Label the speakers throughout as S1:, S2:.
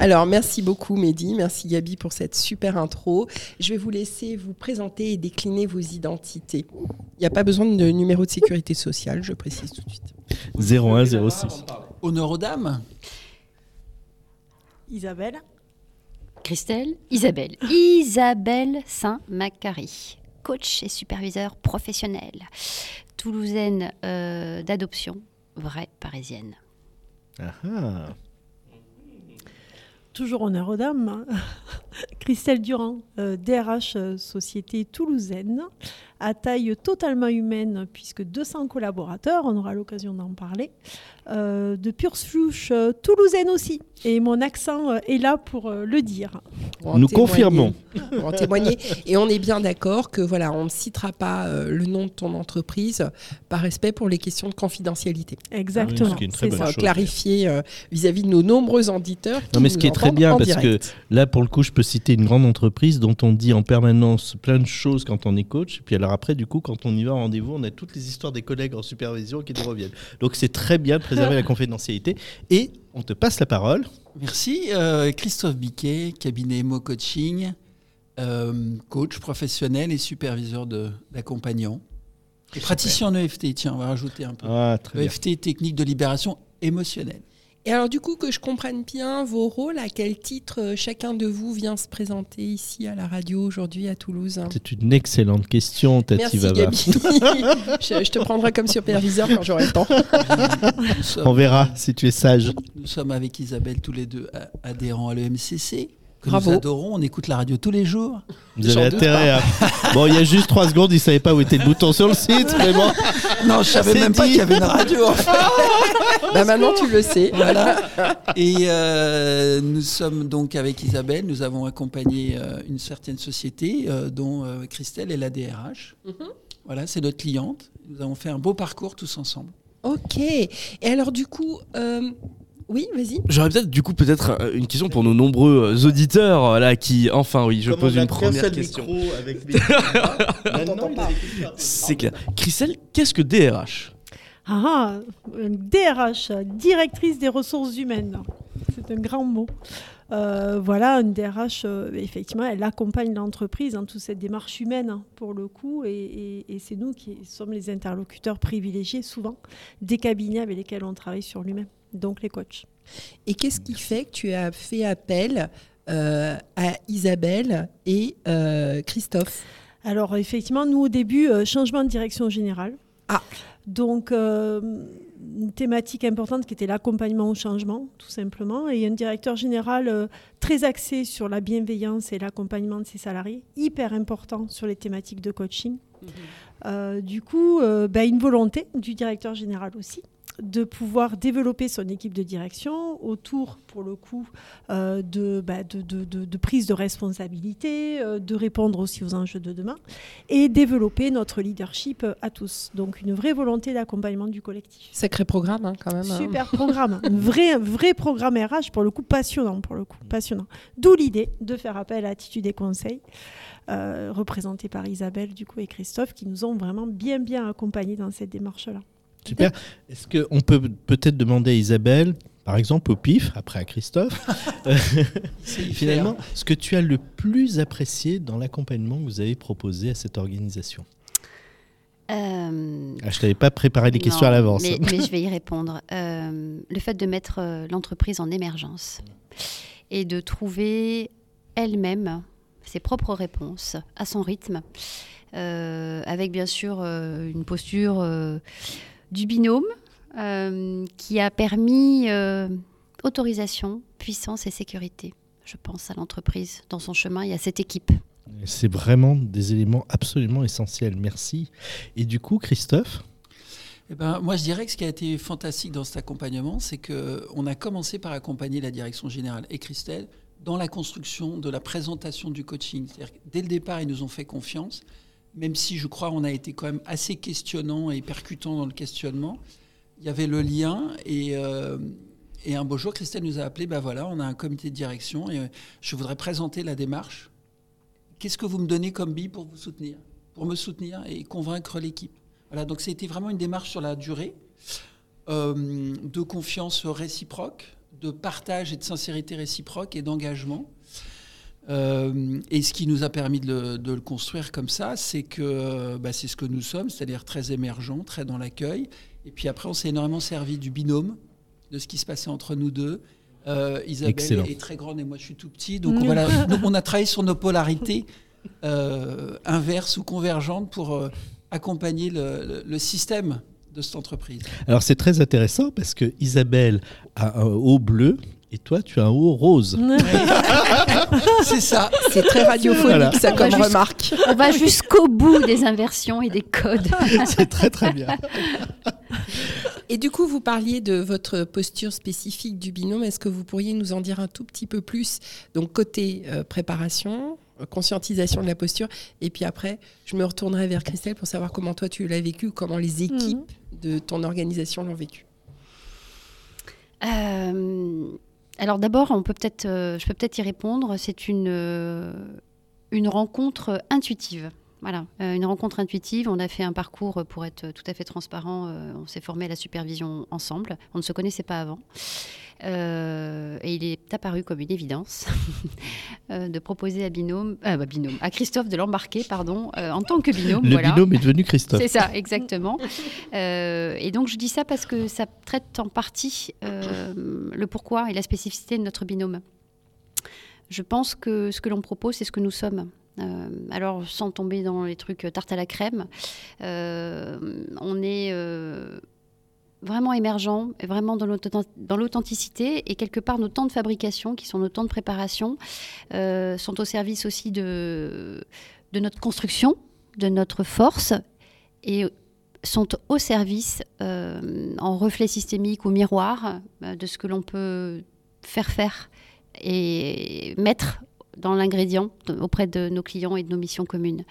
S1: Alors, merci beaucoup, Mehdi. Merci, Gabi, pour cette super intro. Je vais vous laisser vous présenter et décliner vos identités. Il n'y a pas besoin de numéro de sécurité sociale, je précise tout de suite.
S2: 0106.
S3: Honneur aux dames.
S4: Isabelle.
S5: Christelle. Isabelle. Isabelle Saint-Macary, coach et superviseur professionnel. Toulousaine euh, d'adoption, vraie parisienne.
S2: Ah ah.
S4: Toujours honneur aux dames. Christelle Durand, euh, DRH euh, Société toulousaine, à taille totalement humaine, puisque 200 collaborateurs, on aura l'occasion d'en parler, euh, de pure souche euh, toulousaine aussi. Et mon accent euh, est là pour euh, le dire.
S1: Pour
S2: Nous
S1: témoigner.
S2: confirmons.
S1: Pour en témoigner. Et on est bien d'accord que voilà, on ne citera pas euh, le nom de ton entreprise par respect pour les questions de confidentialité.
S4: Exactement.
S2: ce qui est une très
S4: c'est
S2: bonne
S4: ça.
S2: Chose.
S1: clarifier euh, vis-à-vis de nos nombreux auditeurs.
S2: Non, mais ce qui est très bien,
S1: en
S2: parce que là, pour le coup, je peux citer une grande entreprise dont on dit en permanence plein de choses quand on est coach. Et puis alors après, du coup, quand on y va en rendez-vous, on a toutes les histoires des collègues en supervision qui nous reviennent. Donc c'est très bien de préserver la confidentialité. Et on te passe la parole.
S3: Merci. euh, Christophe Biquet, cabinet Mo Coaching, euh, coach professionnel et superviseur de- d'accompagnants. Et praticien en EFT, tiens, on va rajouter un peu.
S2: Ah, très bien.
S3: EFT, technique de libération émotionnelle.
S1: Et alors, du coup, que je comprenne bien vos rôles, à quel titre euh, chacun de vous vient se présenter ici à la radio aujourd'hui à Toulouse
S2: C'est une excellente question, Tati
S1: Merci. Gabi. je, je te prendrai comme superviseur quand j'aurai le temps.
S3: Sommes,
S2: On verra si tu es sage.
S3: nous sommes avec Isabelle tous les deux a- adhérents à l'EMCC. Que
S1: Bravo.
S3: nous adorons, on écoute la radio tous les jours.
S2: Vous avez intérêt à. Bon, il y a juste trois secondes, il ne savait pas où était le bouton sur le site, mais bon.
S3: Non, je savais même pas qu'il y avait une radio. en fait.
S1: Bah, maintenant, tu le sais.
S3: Voilà. Et euh, nous sommes donc avec Isabelle, nous avons accompagné euh, une certaine société euh, dont euh, Christelle est la DRH. Voilà, c'est notre cliente. Nous avons fait un beau parcours tous ensemble.
S1: Ok. Et alors, du coup, euh, oui, vas-y.
S6: J'aurais peut-être du coup peut-être euh, une question pour nos nombreux euh, auditeurs euh, là qui enfin oui je pose une première question. C'est clair. Christelle, qu'est-ce que DRH
S4: Ah, une DRH, directrice des ressources humaines. C'est un grand mot. Euh, voilà, une DRH, euh, effectivement, elle accompagne l'entreprise dans toute cette démarche humaine, hein, pour le coup, et, et- et c'est nous qui sommes les interlocuteurs privilégiés, souvent, des cabinets avec lesquels on travaille sur l'humain, donc les coachs.
S1: Et qu'est-ce qui fait que tu as fait appel euh, à Isabelle et euh, Christophe?
S4: Alors, effectivement, nous, au début, euh, changement de direction générale.
S1: Ah.
S4: Donc, une thématique importante qui était l'accompagnement au changement, tout simplement. Et un directeur général très axé sur la bienveillance et l'accompagnement de ses salariés, hyper important sur les thématiques de coaching. Euh, du coup, bah, une volonté du directeur général aussi de pouvoir développer son équipe de direction autour, pour le coup, euh, de, bah, de, de- de- prise de responsabilité, euh, de répondre aussi aux enjeux de demain et développer notre leadership à tous. Donc une vraie volonté d'accompagnement du collectif.
S1: Sacré programme, hein, quand même. hein.
S4: Super programme, un vrai, vrai programme RH pour le coup passionnant, pour le coup passionnant. D'où l'idée de faire appel à Attitude et Conseil, euh, représenté par Isabelle du coup et Christophe, qui nous ont vraiment bien bien accompagnés dans cette démarche-là.
S2: Super. Est-ce qu'on peut peut-être demander à Isabelle, par exemple au PIF, après à Christophe, euh, finalement, ce que tu as le plus apprécié dans l'accompagnement que vous avez proposé à cette organisation?
S5: Euh,
S2: ah, Je t'avais pas préparé les questions
S5: non,
S2: à l'avance.
S5: Mais, mais je vais y répondre. Euh, le fait de mettre euh, l'entreprise en émergence et de trouver elle-même ses propres réponses à son rythme, euh, avec bien sûr euh, une posture euh, du binôme euh, qui a permis euh, autorisation, puissance et sécurité. Je pense à l'entreprise dans son chemin et à cette équipe.
S2: C'est vraiment des éléments absolument essentiels. Merci. Et du coup, Christophe?
S3: Eh ben, moi, je dirais que ce qui a été fantastique dans cet accompagnement, c'est qu'on a commencé par accompagner la direction générale et Christelle dans la construction de la présentation du coaching. Dès le départ, ils nous ont fait confiance, même si je crois on a été quand même assez questionnant et percutant dans le questionnement. Il y avait le lien et, euh, un beau jour, Christelle nous a appelé, ben voilà, on a un comité de direction et euh, je voudrais présenter la démarche. Qu'est-ce que vous me donnez comme bille pour vous soutenir Pour me soutenir et convaincre l'équipe? Voilà, donc c'était vraiment une démarche sur la durée, euh, de confiance réciproque, de partage et de sincérité réciproque et d'engagement. Euh, et ce qui nous a permis de le, construire comme ça, c'est que bah, c'est ce que nous sommes, c'est-à-dire très émergent, très dans l'accueil. Et puis après, on s'est énormément servi du binôme, de ce qui se passait entre nous deux. Euh, Isabelle est très grande et moi je suis tout petit, donc voilà, on a travaillé sur nos polarités euh, inverses ou convergentes pour accompagner le, le système de cette entreprise.
S2: Alors c'est très intéressant parce que Isabelle a un haut bleu et toi, tu as un haut rose.
S3: c'est ça.
S1: C'est très radiophonique, ça, comme remarque.
S5: On va jusqu'au bout des inversions et des codes.
S2: c'est très, très bien.
S1: Et du coup, vous parliez de votre posture spécifique du binôme. Est-ce que vous pourriez nous en dire un tout petit peu plus? Donc, côté euh, préparation, conscientisation de la posture. Et puis après, je me retournerai vers Christelle pour savoir comment toi tu l'as vécu, comment les équipes mhm. de ton organisation l'ont vécu.
S5: Euh, alors d'abord, on peut peut-être, euh, je peux peut-être y répondre. C'est une, euh, rencontre intuitive. Voilà, euh, une rencontre intuitive. On a fait un parcours pour être tout à fait transparent. on s'est formé à la supervision ensemble. On ne se connaissait pas avant. Euh, et il est apparu comme une évidence euh, de proposer à binôme, euh, bah, binôme, à Christophe de l'embarquer, pardon, en tant que binôme.
S2: Le binôme est devenu Christophe.
S5: C'est ça, exactement. et donc je dis ça parce que ça traite en partie le pourquoi et la spécificité de notre binôme. Je pense que ce que l'on propose, c'est ce que nous sommes. alors, sans tomber dans les trucs tarte à la crème, on est vraiment émergent, vraiment dans l'authenticité. Et quelque part, nos temps de fabrication, qui sont nos temps de préparation, euh, sont au service aussi de, de notre construction, de notre force, et sont au service, euh, en reflet systémique ou miroir, euh, de ce que l'on peut faire faire et mettre dans l'ingrédient auprès de nos clients et de nos missions communes.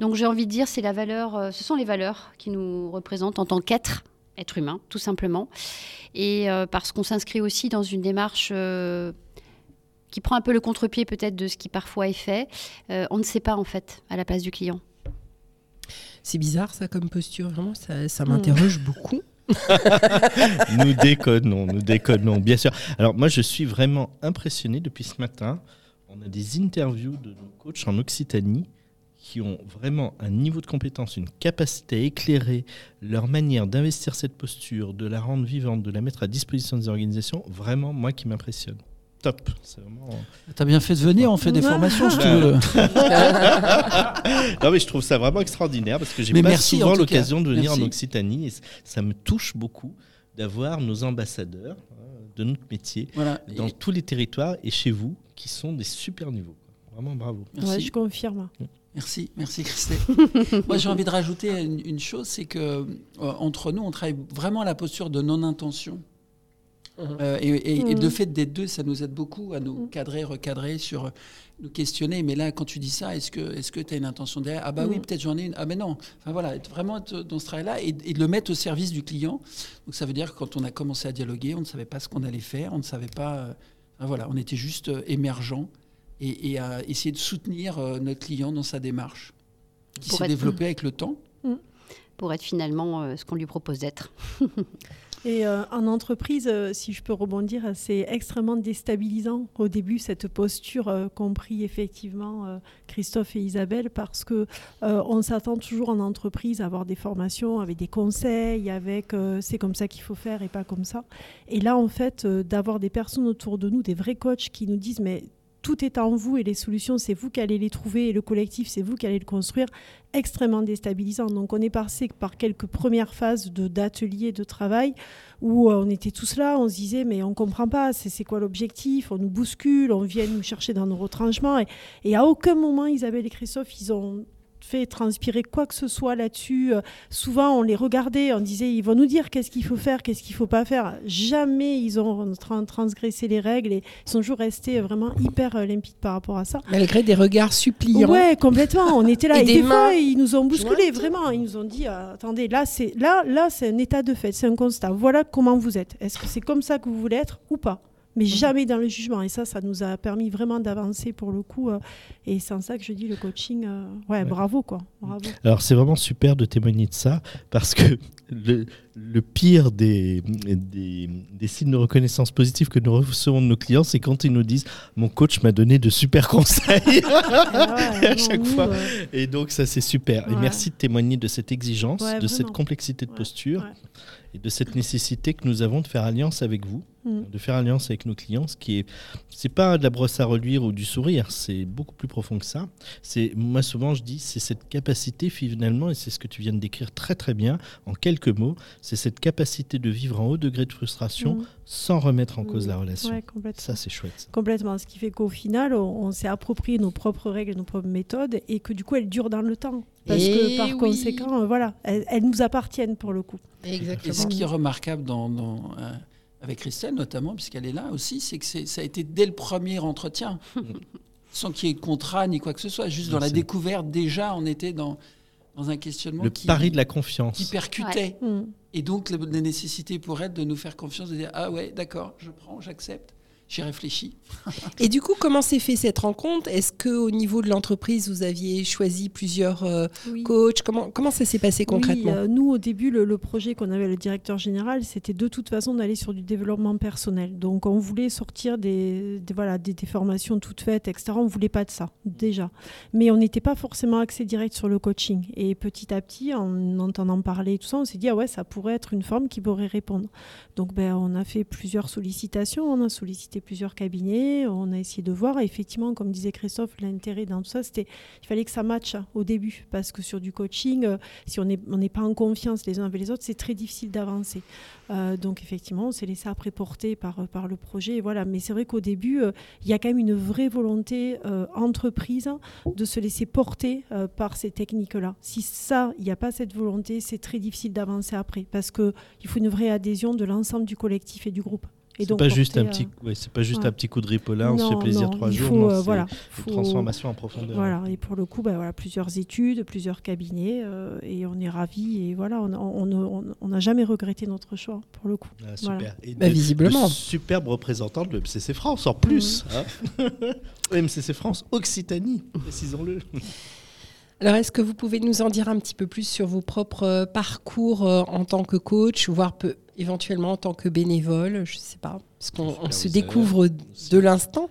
S5: Donc j'ai envie de dire, c'est la valeur, ce sont les valeurs qui nous représentent en tant qu'être être humain, tout simplement. Et euh, parce qu'on s'inscrit aussi dans une démarche euh, qui prend un peu le contre-pied peut-être de ce qui parfois est fait. Euh, on ne sait pas en fait à la place du client.
S1: C'est bizarre ça comme posture, vraiment, ça, ça m'interroge beaucoup.
S2: nous déconnons, nous déconnons, bien sûr. Alors moi, je suis vraiment impressionné depuis ce matin. On a des interviews de nos coachs en Occitanie qui ont vraiment un niveau de compétence, une capacité à éclairer leur manière d'investir cette posture, de la rendre vivante, de la mettre à disposition des organisations, vraiment, moi, qui m'impressionne. Top. Vraiment...
S3: T'as bien fait de venir, on fait des formations, si tu veux.
S2: non, mais je trouve ça vraiment extraordinaire parce que j'ai pas souvent l'occasion de venir en Occitanie et ça me touche beaucoup d'avoir nos ambassadeurs hein, de notre métier dans tous les territoires et chez vous qui sont des super niveaux. Vraiment bravo.
S4: Ouais, je confirme.
S3: Merci, merci Christelle. Moi, j'ai envie de rajouter une, chose, c'est que euh, entre nous, on travaille vraiment à la posture de non-intention. Uh-huh. Euh, et, le mm. fait d'être deux, ça nous aide beaucoup à nous mm. cadrer, recadrer, sur nous questionner. Mais là, quand tu dis ça, est-ce que est-ce que tu as une intention derrière? Ah bah oui, peut-être j'en ai une. Ah mais non. Enfin voilà, être vraiment dans ce travail-là et, de le mettre au service du client. Donc ça veut dire que quand on a commencé à dialoguer, on ne savait pas ce qu'on allait faire, on ne savait pas. Euh, voilà, on était juste émergent et, à essayer de soutenir euh, notre client dans sa démarche, qui s'est développée avec le temps. Mmh.
S5: Pour être finalement euh, ce qu'on lui propose d'être.
S4: Et euh, en entreprise, si je peux rebondir, c'est extrêmement déstabilisant au début cette posture compris effectivement Christophe et Isabelle parce que on s'attend toujours en entreprise à avoir des formations avec des conseils, avec c'est comme ça qu'il faut faire et pas comme ça. Et là en fait d'avoir des personnes autour de nous, des vrais coachs qui nous disent mais tout est en vous et les solutions, c'est vous qui allez les trouver et le collectif, c'est vous qui allez le construire, extrêmement déstabilisant. Donc on est passé par quelques premières phases d'ateliers de, travail où euh, on était tous là, on se disait mais on comprend pas, c'est quoi l'objectif, on nous bouscule, on vient nous chercher dans nos retranchements. Et, et à aucun moment, Isabelle et Christophe, ils ont fait transpirer quoi que ce soit là-dessus. Euh, souvent, on les regardait, on disait, ils vont nous dire qu'est-ce qu'il faut faire, qu'est-ce qu'il faut pas faire. Jamais ils ont transgressé les règles et ils sont toujours restés vraiment hyper limpides par rapport à ça.
S1: Malgré des regards suppliants.
S4: Ouais, complètement. On était là et, des, fois, ils nous ont bousculés, vraiment. Ils nous ont dit, euh, attendez, là, c'est là, là, c'est un état de fait, c'est un constat. Voilà comment vous êtes. Est-ce que c'est comme ça que vous voulez être ou pas? Mais jamais dans le jugement. Et ça, ça nous a permis vraiment d'avancer pour le coup. euh, et c'est en ça que je dis le coaching, euh, ouais,
S2: Ouais.
S4: bravo quoi. Bravo.
S2: Alors c'est vraiment super de témoigner de ça parce que le, le pire des, des, des signes de reconnaissance positive que nous recevons de nos clients, c'est quand ils nous disent mon coach m'a donné de super conseils.
S4: Ah ouais,
S2: à
S4: non,
S2: chaque
S4: nous,
S2: fois.
S4: euh,
S2: Et donc ça c'est super. Et merci de témoigner de cette exigence, de cette complexité de posture et de cette nécessité que nous avons de faire alliance avec vous,
S4: Mm.
S2: de faire alliance avec nos clients, ce qui est c'est pas de la brosse à reluire ou du sourire, c'est beaucoup plus profond que ça. C'est moi souvent je dis c'est cette capacité finalement et c'est ce que tu viens de décrire très très bien en quelques mots, c'est cette capacité de vivre en haut degré de frustration
S4: Mm.
S2: sans remettre en cause
S4: Mm.
S2: la relation.
S4: Ouais, complètement.
S2: Ça c'est chouette. ça.
S4: Complètement. Ce qui fait qu'au final, on, on s'est approprié nos propres règles, nos propres méthodes, et que du coup, elles durent dans le temps. Parce
S1: Et
S4: que par
S1: oui.
S4: conséquent, euh, voilà, elles, elles nous appartiennent pour le coup.
S3: Et
S1: Exactement.
S3: ce qui est remarquable dans, dans, euh, avec Christelle notamment, puisqu'elle est là aussi, c'est que c'est- ça a été dès le premier entretien, sans qu'il y ait de contrat ni quoi que ce soit, juste dans la découverte, déjà on était dans, dans un questionnement
S2: Le
S3: qui,
S2: pari de la
S3: qui
S2: confiance.
S3: percutait.
S4: Mm.
S3: Et donc la, la nécessité pour elle de nous faire confiance, de dire Ah ouais, d'accord, je prends, j'accepte, j'y réfléchis.
S1: Et du coup, comment s'est fait cette rencontre? Est-ce que au niveau de l'entreprise, vous aviez choisi plusieurs euh,
S4: Oui.
S1: coachs? Comment, comment ça s'est passé concrètement?
S4: Oui, euh, nous, au début, le, le projet qu'on avait, le directeur général, c'était de toute façon d'aller sur du développement personnel. Donc, on voulait sortir des, des- voilà, des, des formations toutes faites, etc. On ne voulait pas de ça, déjà. Mais on n'était pas forcément axé direct sur le coaching. Et petit à petit, en entendant parler et tout ça, on s'est dit, ah ouais, ça pourrait être une forme qui pourrait répondre. Donc, ben, on a fait plusieurs sollicitations, on a sollicité plusieurs cabinets, on a essayé de voir. Et effectivement, comme disait Christophe, l'intérêt dans tout ça, c'était il fallait que ça matche au début. Parce que sur du coaching, euh, si on n'est pas en confiance les uns avec les autres, c'est très difficile d'avancer. Euh, donc effectivement, on s'est laissé après porter par, euh, le projet. et voilà. Mais c'est vrai qu'au début, il y a quand même une vraie volonté entreprise de se laisser porter par ces techniques-là. Si ça, il n'y a pas cette volonté, c'est très difficile d'avancer après. Parce qu'il faut une vraie adhésion de l'ensemble du collectif et du groupe. Et donc
S2: pas juste un
S4: porter,
S2: petit, ouais, c'est pas juste
S4: ouais.
S2: un petit coup de ripollin, on se fait plaisir
S4: non,
S2: trois
S4: il
S2: jours.
S4: faut,
S2: non,
S4: euh,
S2: c'est
S4: voilà,
S2: une
S4: faut-
S2: transformation en profondeur.
S4: Voilà, et pour le coup, bah, voilà, plusieurs études, plusieurs cabinets, euh, et on est ravis. Et voilà, on n'a on, on- on n'a jamais regretté notre choix, pour le coup.
S2: Ah, super.
S4: Voilà.
S2: Et
S1: Bah,
S2: de-
S1: visiblement.
S2: de superbe représentant de MCC France en plus.
S4: Mm.
S2: hein. MCC France Occitanie, précisons-le.
S1: Alors, est-ce que vous pouvez nous en dire un petit peu plus sur vos propres euh, parcours euh, en tant que coach, voire peu, éventuellement en tant que bénévole Je ne sais pas. Parce qu'on se découvre de l'instant.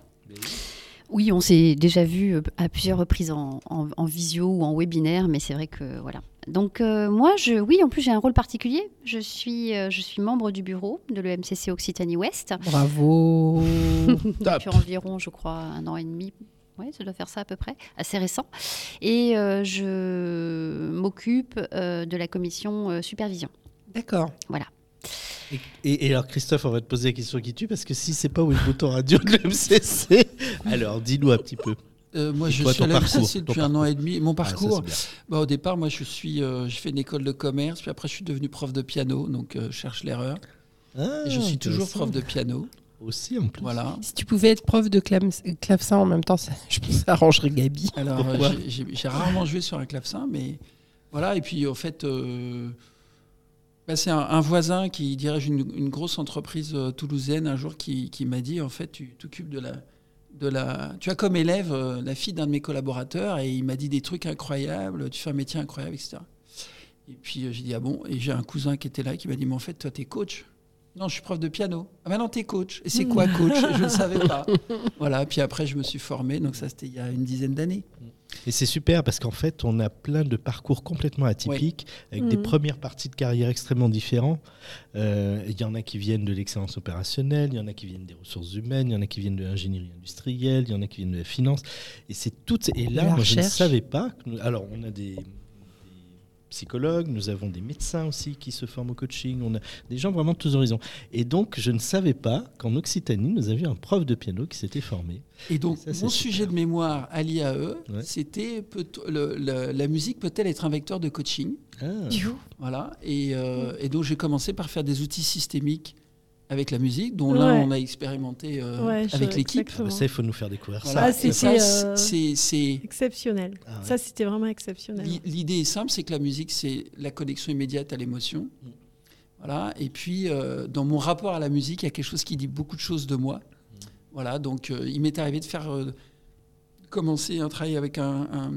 S5: Oui, on s'est déjà vu euh, à plusieurs reprises en, en- en visio ou en webinaire, mais c'est vrai que voilà. Donc euh, moi, je, oui, en plus j'ai un rôle particulier. Je suis, euh, je suis membre du bureau de l'EMCC Occitanie Ouest
S1: Bravo
S5: depuis environ, je crois, un an et demi. Oui, ça doit faire ça à peu près, assez récent. Et euh, je m'occupe euh, de la commission euh, supervision.
S1: D'accord.
S2: Et, et- et alors Christophe, on va te poser la question qui tue parce que si c'est pas où est le bouton radio de l'MCC, alors dis-nous un petit peu.
S3: Euh, moi, je
S2: toi,
S3: suis à
S2: ton
S3: la
S2: parcours,
S3: MCC
S2: ton
S3: depuis un an et demi. Mon
S2: Ah, ça,
S3: parcours,
S2: bien.
S3: bah, au départ, moi, je suis, euh, j'ai fait une école de commerce, puis après, je suis devenu prof de piano, donc euh, je cherche l'erreur.
S2: Ah,
S3: Et je suis toujours prof de piano.
S2: Aussi en plus.
S3: Voilà.
S1: Si tu pouvais être prof de clavecin en même temps, ça- je pense que ça arrangerait Gabi.
S3: Alors, euh, j'ai- rarement joué sur un clavecin, mais voilà. Et puis, en fait, euh, bah, c'est un, un voisin qui dirige une, une grosse entreprise euh, toulousaine un jour qui, qui m'a dit en fait, tu t'occupes de la, de la. Tu as comme élève euh, la fille d'un de mes collaborateurs et il m'a dit des trucs incroyables. Tu fais un métier incroyable, etc. Et puis euh, j'ai dit ah bon. Et j'ai un cousin qui était là qui m'a dit mais en fait, toi, t'es coach. Non, je suis prof de piano. Ah maintenant, t'es coach. Et c'est quoi coach? Je ne savais pas. Voilà. Puis après, je me suis formé. Donc ça, c'était il y a une dizaine d'années.
S2: Et c'est super parce qu'en fait, on a plein de parcours complètement atypiques, avec des
S4: Mhm.
S2: premières parties de carrière extrêmement différentes. Euh, Il y en a qui viennent de l'excellence opérationnelle, il y en a qui viennent des ressources humaines, il y en a qui viennent de l'ingénierie industrielle, il y en a qui viennent de la finance. Et c'est toutes. Et là, moi, je ne savais pas. que nous- alors, on a des psychologues, nous avons des médecins aussi qui se forment au coaching, on a des gens vraiment de tous horizons. Et donc, je ne savais pas qu'en Occitanie, nous avions un prof de piano qui s'était formé.
S3: Et donc,
S2: Ça,
S3: mon
S2: super.
S3: sujet de mémoire à l'IAE,
S2: Ouais.
S3: c'était peut- le- le- la musique peut-elle être un vecteur de coaching?
S2: Ah.
S3: Voilà. Et, euh, et donc, j'ai commencé par faire des outils systémiques avec la musique, dont là,
S4: Ouais.
S3: on a expérimenté euh,
S4: Ouais,
S3: avec l'équipe.
S2: Ah bah ça, il faut nous faire découvrir
S3: Voilà.
S2: ça.
S4: Ah,
S3: ça,
S4: euh,
S3: c'est- c'est
S4: Exceptionnel.
S2: Ah ouais.
S4: Ça, c'était vraiment exceptionnel.
S3: L'i- L'idée est simple, c'est que la musique, c'est la connexion immédiate à l'émotion.
S2: Mm.
S3: Voilà. Et puis, euh, dans mon rapport à la musique, il y a quelque chose qui dit beaucoup de choses de moi. Voilà, donc euh, il m'est arrivé de faire euh, commencer un travail avec un, un-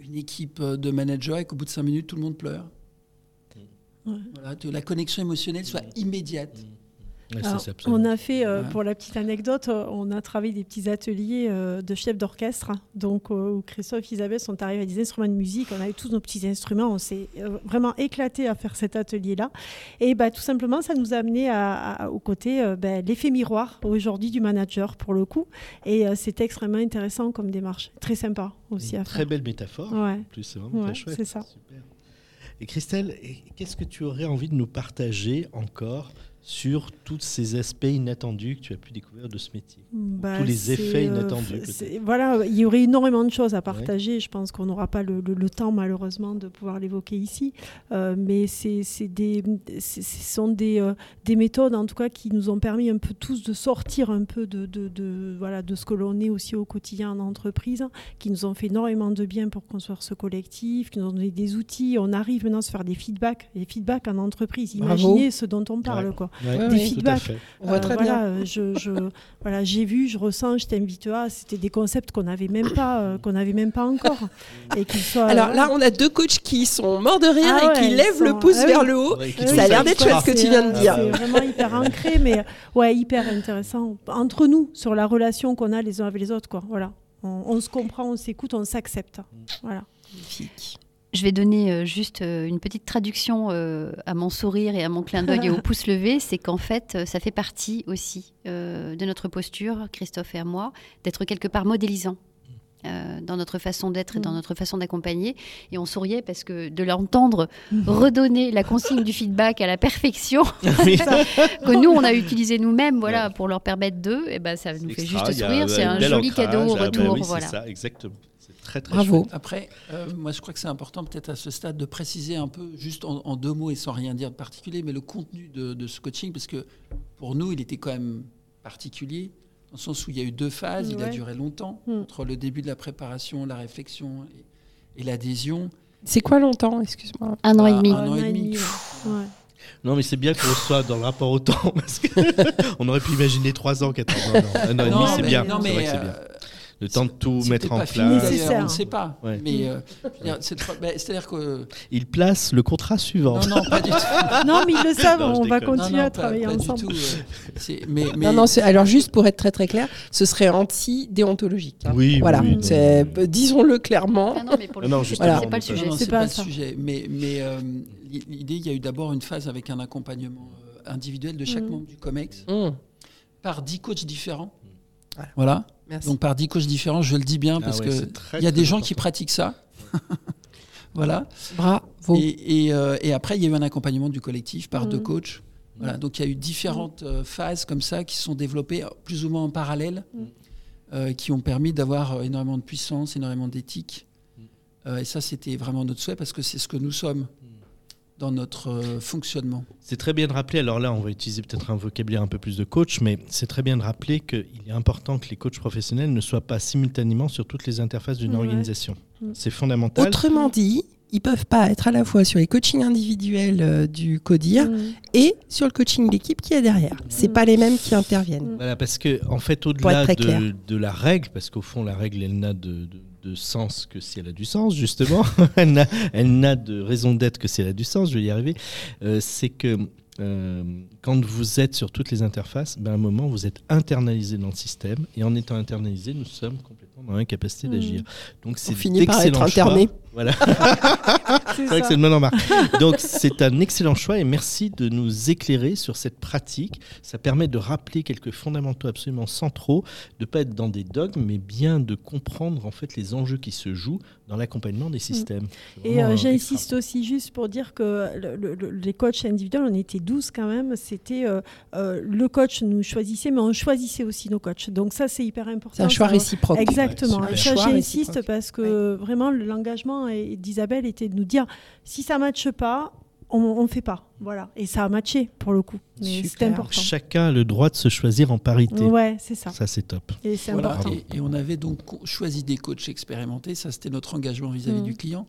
S3: une équipe euh, de managers et qu'au bout de cinq minutes, tout le monde pleure.
S4: Ouais.
S3: Voilà, que la connexion émotionnelle soit immédiate.
S4: Alors, on a fait, euh,
S3: Ouais.
S4: pour la petite anecdote, euh, on a travaillé des petits ateliers euh, de chefs d'orchestre, hein. donc euh, où Christophe et Isabelle sont arrivés à des instruments de musique, on avait tous nos petits instruments, on s'est euh, vraiment éclaté à faire cet atelier-là. Et bah, tout simplement, ça nous a amené à, à- au côté euh, ben, l'effet miroir aujourd'hui du manager pour le coup. Et euh, c'était extrêmement intéressant comme démarche, très sympa aussi
S2: Une
S4: à
S2: très
S4: faire.
S2: belle métaphore.
S4: Ouais.
S2: En plus, c'est vraiment
S4: Ouais,
S2: très chouette.
S4: c'est ça.
S2: Super. Et Christelle, qu'est-ce que tu aurais envie de nous partager encore sur tous ces aspects inattendus que tu as pu découvrir de ce métier
S4: Bah,
S2: tous les effets
S4: euh,
S2: inattendus,
S4: Voilà, il y aurait énormément de choses à partager. Je pense qu'on n'aura pas le, le- le temps, malheureusement, de pouvoir l'évoquer ici. Euh, mais c'est, des, ce sont des, euh, des méthodes, en tout cas, qui nous ont permis un peu tous de sortir un peu de, de, de- voilà, de ce que l'on est aussi au quotidien en entreprise, qui nous ont fait énormément de bien pour construire ce collectif, qui nous ont donné des outils. On arrive maintenant à se faire des feedbacks, des feedbacks en entreprise.
S1: Bravo.
S4: Imaginez ce dont on parle,
S2: Ouais.
S4: quoi.
S2: Ouais,
S4: Des
S2: à
S4: feedbacks.
S1: On voit
S4: Euh,
S1: très
S4: voilà,
S1: bien.
S4: euh, je, je- voilà, j'ai vu, je ressens, je t'invite à. C'était des concepts qu'on n'avait même pas, euh, qu'on n'avait même pas encore, et qu'ils soient.
S1: Alors là, on a deux coachs qui sont morts de rire
S4: Ah
S1: et qui lèvent le pouce
S4: ah
S1: vers
S4: oui.
S1: le haut.
S4: Oui,
S1: Ça a
S4: oui,
S1: l'air d'être chouette ce que tu viens de
S4: c'est,
S1: dire.
S4: euh, C'est vraiment hyper ancré, mais ouais, hyper intéressant entre nous sur la relation qu'on a les uns avec les autres, quoi. Voilà, on, on se comprend, on s'écoute, on s'accepte. Voilà.
S1: Magnifique.
S5: Je vais donner euh, juste euh, une petite traduction euh, à mon sourire et à mon clin d'œil et au pouce levé. C'est qu'en fait, ça fait partie aussi de notre posture, Christophe et à moi, d'être quelque part modélisant. euh, dans notre façon d'être et dans
S4: Mm.
S5: notre façon d'accompagner. Et on souriait parce que de l'entendre redonner la consigne du feedback à la perfection, que nous, on a utilisé nous-mêmes voilà, pour leur permettre d'eux, et ben, ça nous fait
S2: Extra,
S5: juste sourire. C'est un joli
S2: ancrage.
S5: cadeau au
S2: Ah, bah
S5: retour.
S2: oui,
S5: voilà.
S2: ça, exactement. Très très
S1: Bravo.
S2: chouette.
S3: Après, euh, moi je crois que c'est important peut-être à ce stade de préciser un peu, juste en, en deux mots et sans rien dire de particulier, mais le contenu de, de ce coaching, parce que pour nous, il était quand même particulier, dans le sens où il y a eu deux phases, il a duré longtemps,
S4: Mm.
S3: entre le début de la préparation, la réflexion et, et l'adhésion.
S1: C'est quoi longtemps Excuse-moi?
S5: Un an et demi.
S3: Un an et demi.
S4: ouais.
S2: Non, mais c'est bien qu'on soit dans le rapport au temps, parce qu'on aurait pu imaginer 3 ans, 4 ans. Non, non, un an et demi, c'est bien.
S3: non,
S2: C'est
S3: mais,
S2: vrai que c'est
S3: euh,
S2: bien. Le temps de tout mettre en
S3: fini,
S2: place.
S3: on ne sait pas.
S2: Ouais.
S3: Mais euh, c'est-à-dire que
S2: Il place le contrat suivant.
S3: non, non, pas du tout.
S4: Non, mais ils le savent,
S2: Non,
S4: on va continuer
S3: Non, non,
S4: à
S3: pas-
S4: travailler
S3: pas du
S4: ensemble.
S3: tout, euh, c'est- mais, mais-
S1: Non, non, c'est- alors juste pour être très très clair, ce serait anti-déontologique. hein.
S2: Oui,
S1: Voilà,
S2: oui,
S1: disons-le clairement.
S5: Ah non, mais pour le
S2: Non,
S1: Voilà.
S5: c'est pas le sujet.
S3: Non, non,
S4: C'est
S3: c'est
S4: pas
S3: pas,
S4: ça.
S3: le sujet. Mais, mais euh, l'idée, il y a eu d'abord une phase avec un accompagnement euh, individuel de chaque
S4: Mhm.
S3: membre du COMEX
S1: Mmh.
S3: par 10 coachs différents.
S1: Voilà.
S3: Voilà.
S1: Merci.
S3: Donc par 10 coachs différents, je le dis bien
S2: Ah
S3: parce
S2: ouais,
S3: que
S2: c'est très,
S3: il y a
S2: très
S3: des gens qui pratiquent ça. voilà.
S1: Bravo.
S3: Et, et, euh, et après, il y a eu un accompagnement du collectif par
S4: Mhm.
S3: deux coachs. Voilà. Donc il y a eu différentes euh, phases comme ça qui sont développées plus ou moins en parallèle,
S4: Mhm.
S3: euh, qui ont permis d'avoir énormément de puissance, énormément d'éthique.
S2: Mhm.
S3: Euh, et ça, c'était vraiment notre souhait parce que c'est ce que nous sommes dans notre euh, fonctionnement.
S2: C'est très bien de rappeler, alors là on va utiliser peut-être un vocabulaire un peu plus de coach, mais c'est très bien de rappeler qu'il est important que les coachs professionnels ne soient pas simultanément sur toutes les interfaces d'une
S4: Ouais.
S2: organisation.
S4: Mm.
S2: C'est fondamental.
S1: Autrement dit, ils peuvent pas être à la fois sur les coachings individuels euh, du CODIR
S4: Mm.
S1: et sur le coaching d'équipe qui est derrière. C'est
S4: Mm.
S1: pas les mêmes qui interviennent.
S2: Voilà, parce que en fait, au-delà de la règle, parce qu'au fond, la règle, elle n'a de, de- de sens que si elle a du sens, justement. elle n'a- de raison d'être que si elle a du sens, je vais y arriver. Euh, c'est que euh, quand vous êtes sur toutes les interfaces, ben, à un moment, vous êtes internalisé dans le système. Et en étant internalisé, nous sommes complètement dans l'incapacité
S4: Mm.
S2: d'agir. Donc, c'est
S1: finit par être interné.
S2: Voilà.
S4: C'est
S2: vrai que c'est une bonne remarque. Donc c'est un excellent choix et merci de nous éclairer sur cette pratique. Ça permet de rappeler quelques fondamentaux absolument centraux, de pas être dans des dogmes, mais bien de comprendre en fait les enjeux qui se jouent dans l'accompagnement des systèmes. C'est
S4: Et euh, j'insiste aussi juste pour dire que le- le- le- les coachs individuels, on était 12 quand même. C'était euh, euh, le coach nous choisissait, mais on choisissait aussi nos coachs. Donc ça, c'est hyper important.
S1: C'est un choix réciproque.
S4: Exactement.
S2: Ouais,
S4: ça, j'insiste parce que vraiment, le- l'engagement d'Isabelle était de nous dire si ça ne matche pas, on ne fait pas. Voilà. Et ça a matché pour le coup. Mais c'était important.
S2: Chacun a le droit de se choisir en parité.
S4: Ouais, c'est ça.
S2: Ça c'est top.
S4: Et c'est
S3: Voilà.
S4: important.
S3: Et, et on avait donc choisi des coachs expérimentés. Ça, c'était notre engagement vis-à-vis
S4: Mm.
S3: du client.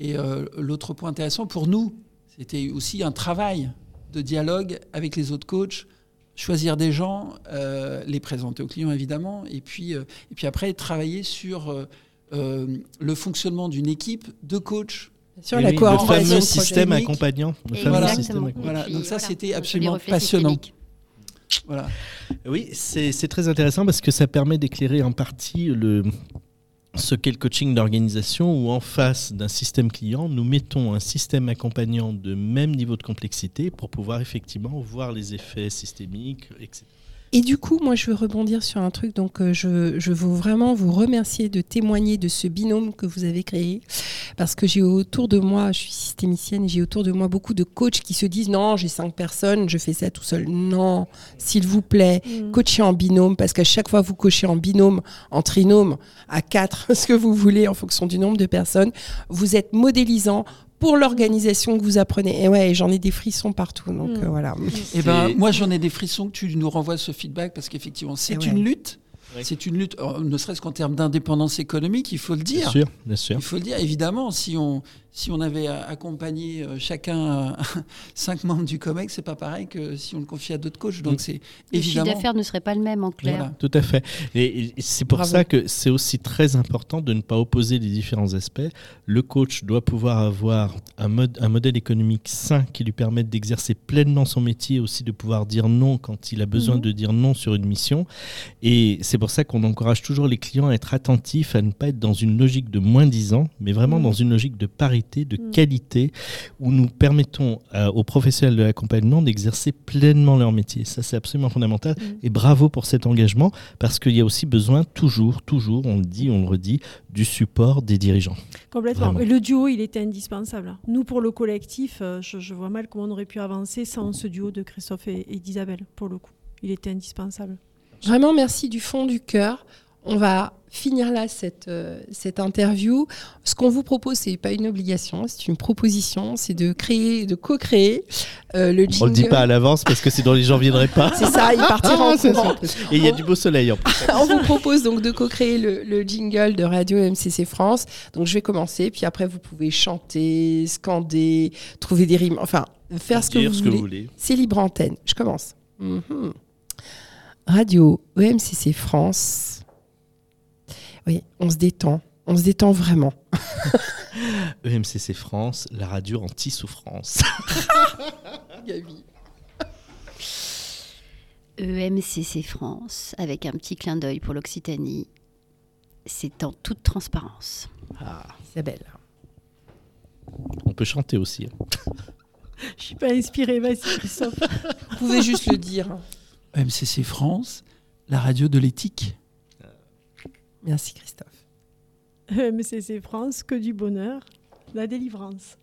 S3: Et euh, l'autre point intéressant pour nous, c'était aussi un travail de dialogue avec les autres coachs choisir des gens, euh, les présenter aux clients évidemment, et puis, euh, et puis après travailler sur euh, euh, le fonctionnement d'une équipe de coachs.
S1: Sur la
S2: oui, le fameux système accompagnant. Le
S5: Et
S2: fameux
S3: Voilà.
S2: système accompagnant.
S3: Donc ça,
S5: voilà,
S3: c'était absolument passionnant. Voilà.
S2: Oui, c'est c'est très intéressant parce que ça permet d'éclairer en partie le, ce qu'est le coaching d'organisation où en face d'un système client, nous mettons un système accompagnant de même niveau de complexité pour pouvoir effectivement voir les effets systémiques, etc.
S1: Et du coup, moi, je veux rebondir sur un truc. Donc, euh, je, je veux vraiment vous remercier de témoigner de ce binôme que vous avez créé. Parce que j'ai autour de moi, je suis systémicienne, j'ai autour de moi beaucoup de coachs qui se disent Non, j'ai cinq personnes, je fais ça tout seul. Non, s'il vous plaît,
S4: Mm.
S1: coachez en binôme. Parce qu'à chaque fois, vous coachez en binôme, en trinôme, à quatre, ce que vous voulez en fonction du nombre de personnes. Vous êtes modélisant pour l'organisation que vous apprenez. Et ouais, j'en ai des frissons partout. Donc,
S4: Mm.
S1: euh, voilà.
S3: Et ben, moi, j'en ai des frissons que tu nous renvoies ce feedback parce qu'effectivement, c'est
S1: Eh ouais.
S3: une lutte. C'est une lutte, euh, ne serait-ce qu'en termes d'indépendance économique, il faut le
S2: Bien
S3: dire.
S2: sûr, bien sûr.
S3: Il faut le dire, évidemment, si on, si on avait accompagné euh, chacun euh, cinq membres du COMEX, c'est pas pareil que si on le confie à d'autres coachs. Donc
S2: Mm.
S3: c'est
S5: Le chiffre
S3: évidemment.
S5: d'affaires ne serait pas le même en clair.
S3: Voilà.
S2: Tout à fait. Et, c'est pour
S1: Bravo.
S2: ça que c'est aussi très important de ne pas opposer les différents aspects. Le coach doit pouvoir avoir un, mode, un modèle économique sain qui lui permette d'exercer pleinement son métier, aussi de pouvoir dire non quand il a besoin
S4: Mhm.
S2: de dire non sur une mission. Et c'est pour ça qu'on encourage toujours les clients à être attentifs, à ne pas être dans une logique de moins 10 ans, mais vraiment
S4: Mhm.
S2: dans une logique de parité, de
S4: Mhm.
S2: qualité, où nous permettons euh, aux professionnels de l'accompagnement d'exercer pleinement leur métier. Ça, c'est absolument fondamental.
S4: Mhm.
S2: Et bravo pour cet engagement, parce qu'il y a aussi besoin, toujours, toujours, on le dit, on le redit, du support des dirigeants.
S4: Complètement.
S2: Vraiment.
S4: Le duo, il était indispensable. Nous, pour le collectif, euh, je, je vois mal comment on aurait pu avancer sans ce duo de Christophe et, et d'Isabelle, pour le coup. Il était indispensable.
S1: Vraiment, merci du fond du cœur. On va finir là cette, euh, cette interview. Ce qu'on vous propose, c'est pas une obligation, c'est une proposition, c'est de créer, de co-créer euh, le jingle.
S2: On le dit pas à l'avance parce que sinon les gens viendraient pas.
S1: C'est ça, il partira
S2: Ah,
S1: en courant.
S2: Et il y a du beau soleil en plus.
S1: On vous propose donc de co-créer le, le jingle de Radio MCC France. Donc je vais commencer, puis après vous pouvez chanter, scander, trouver des rimes, enfin faire ce que,
S2: Dire
S1: vous,
S2: ce
S1: voulez.
S2: que vous voulez.
S1: C'est libre antenne. Je commence. Mhm. Radio EMCC France. Oui, on se détend. On se détend vraiment.
S2: EMCC France, la radio anti-souffrance.
S5: EMCC E France, avec un petit clin d'œil pour l'Occitanie. C'est en toute transparence.
S1: Ah, Isabelle.
S2: On peut chanter aussi. hein.
S4: Je suis pas inspirée, vas-y, Christophe.
S1: Vous pouvez juste le dire.
S3: MCC France, la radio de l'éthique.
S1: Merci Christophe.
S4: MCC France, que du bonheur, la délivrance.